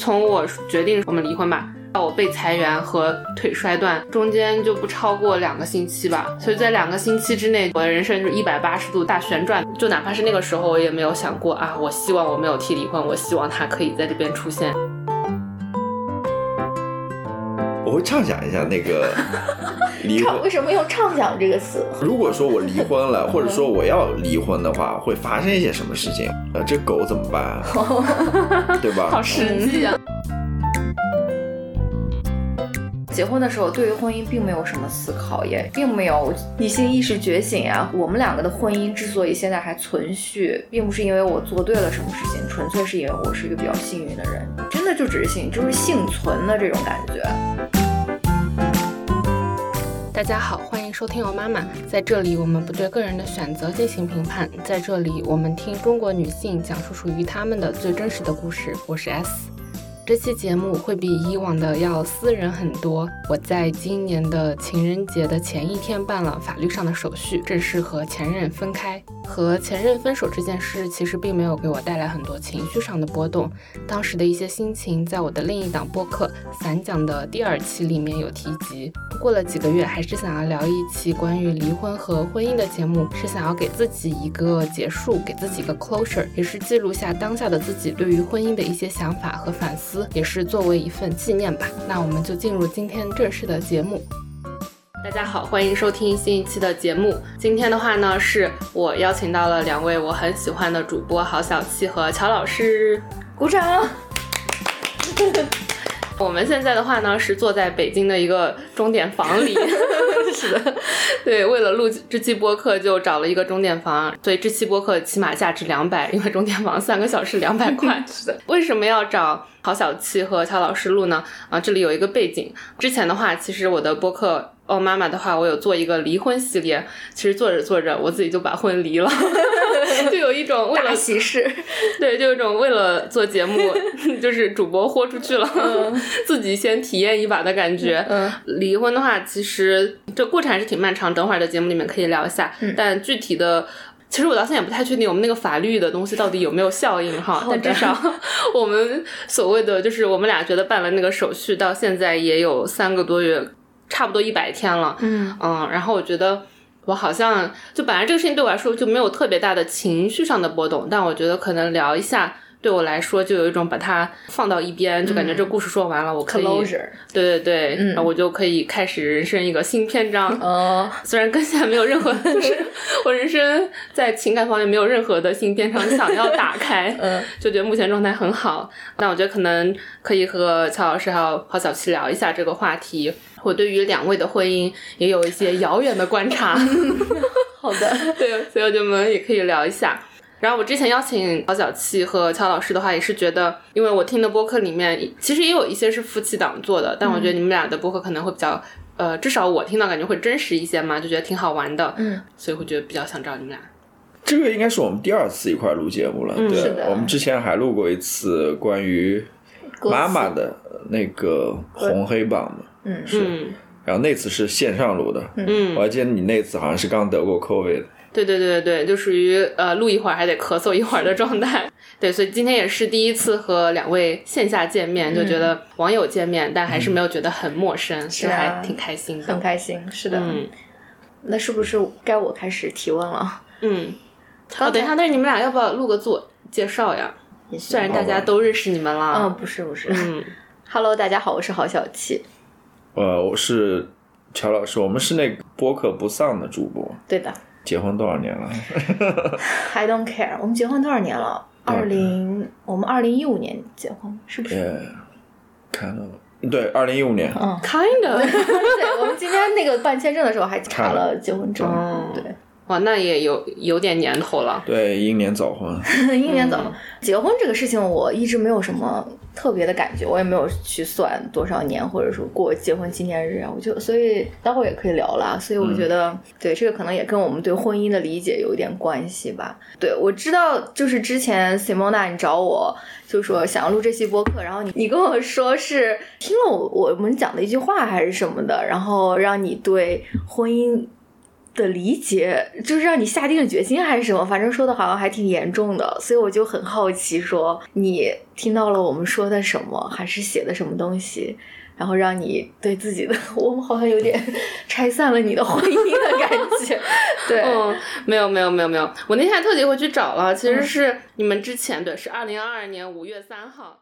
从我决定我们离婚吧，到我被裁员和腿摔断，中间就不超过两个星期吧。所以在两个星期之内，我的人生就一百八十度大旋转。就哪怕是那个时候，我也没有想过啊，我希望我没有提离婚，我希望他可以在这边出现。我会畅想一下那个 离婚。为什么用畅想这个词？如果说我离婚了，或者说我要离婚的话，会发生一些什么事情？呃，这狗怎么办？对吧？好实际啊！结婚的时候，对于婚姻并没有什么思考，也并没有女性意识觉醒啊。我们两个的婚姻之所以现在还存续，并不是因为我做对了什么事情，纯粹是因为我是一个比较幸运的人。真的就只是幸，就是幸存的这种感觉。大家好，欢迎收听我妈妈。在这里，我们不对个人的选择进行评判。在这里，我们听中国女性讲述属于她们的最真实的故事。我是 S。这期节目会比以往的要私人很多。我在今年的情人节的前一天办了法律上的手续，正式和前任分开。和前任分手这件事其实并没有给我带来很多情绪上的波动。当时的一些心情，在我的另一档播客《散讲》的第二期里面有提及。过了几个月，还是想要聊一期关于离婚和婚姻的节目，是想要给自己一个结束，给自己一个 closure，也是记录下当下的自己对于婚姻的一些想法和反思。也是作为一份纪念吧。那我们就进入今天正式的节目。大家好，欢迎收听新一期的节目。今天的话呢，是我邀请到了两位我很喜欢的主播，郝小七和乔老师，鼓掌。我们现在的话呢，是坐在北京的一个钟点房里。是的，对，为了录这期播客，就找了一个钟点房，所以这期播客起码价值两百，因为钟点房三个小时两百块。是的，为什么要找郝小七和乔老师录呢？啊，这里有一个背景，之前的话，其实我的播客。哦，妈妈的话，我有做一个离婚系列，其实做着做着，我自己就把婚离了，就有一种为了喜事，对，就有一种为了做节目，就是主播豁出去了，自己先体验一把的感觉。嗯，离婚的话，其实这过程还是挺漫长，等会儿的节目里面可以聊一下。但具体的，其实我到现在也不太确定我们那个法律的东西到底有没有效应哈。但至少我们所谓的就是我们俩觉得办了那个手续，到现在也有三个多月。差不多一百天了，嗯。嗯，然后我觉得我好像就本来这个事情对我来说就没有特别大的情绪上的波动，但我觉得可能聊一下对我来说就有一种把它放到一边，就感觉这故事说完了，我可以，对对对，然后我就可以开始人生一个新篇章。哦，虽然跟现在没有任何，就是 我人生在情感方面没有任何的新篇章想要打开，嗯，就觉得目前状态很好。那我觉得可能可以和乔老师还有郝小七聊一下这个话题。我对于两位的婚姻也有一些遥远的观察。好的，对，所以我们也可以聊一下。然后我之前邀请曹小七和乔老师的话，也是觉得，因为我听的播客里面其实也有一些是夫妻档做的，但我觉得你们俩的播客可能会比较，呃，至少我听到感觉会真实一些嘛，就觉得挺好玩的。嗯，所以会觉得比较想找你们俩。这个应该是我们第二次一块录节目了。嗯，是的。我们之前还录过一次关于妈妈的那个红黑榜的。嗯，是，然后那次是线上录的，嗯，我还记得你那次好像是刚得过 COVID 的，对对对对对，就属于呃录一会儿还得咳嗽一会儿的状态，对，所以今天也是第一次和两位线下见面，就觉得网友见面，但还是没有觉得很陌生，是还挺开心的，很开心，是的，嗯，那是不是该我开始提问了？嗯，哦，等一下，那你们俩要不要录个自我介绍呀？虽然大家都认识你们了，嗯，不是不是，嗯，Hello，大家好，我是郝小七。呃，我是乔老师，我们是那个播客不丧的主播。对的。结婚多少年了？I don't care。我们结婚多少年了？二零，我们二零一五年结婚，是不是？看到了。对，二零一五年。嗯，kind of。对，我们今天那个办签证的时候还查了结婚证。对。哇，那也有有点年头了。对，英年早婚。英年早婚，结婚这个事情我一直没有什么特别的感觉，我也没有去算多少年，或者说过结婚纪念日啊。我就所以待会儿也可以聊了。所以我觉得，对这个可能也跟我们对婚姻的理解有一点关系吧。对，我知道，就是之前 Simona 你找我，就说想要录这期播客，然后你你跟我说是听了我我们讲的一句话还是什么的，然后让你对婚姻。的理解，就是让你下定了决心还是什么？反正说的好像还挺严重的，所以我就很好奇，说你听到了我们说的什么，还是写的什么东西？然后让你对自己的，我们好像有点 拆散了你的婚姻的感觉。对，嗯，没有没有没有没有，我那天还特地回去找了，其实是你们之前的，是二零二二年五月三号。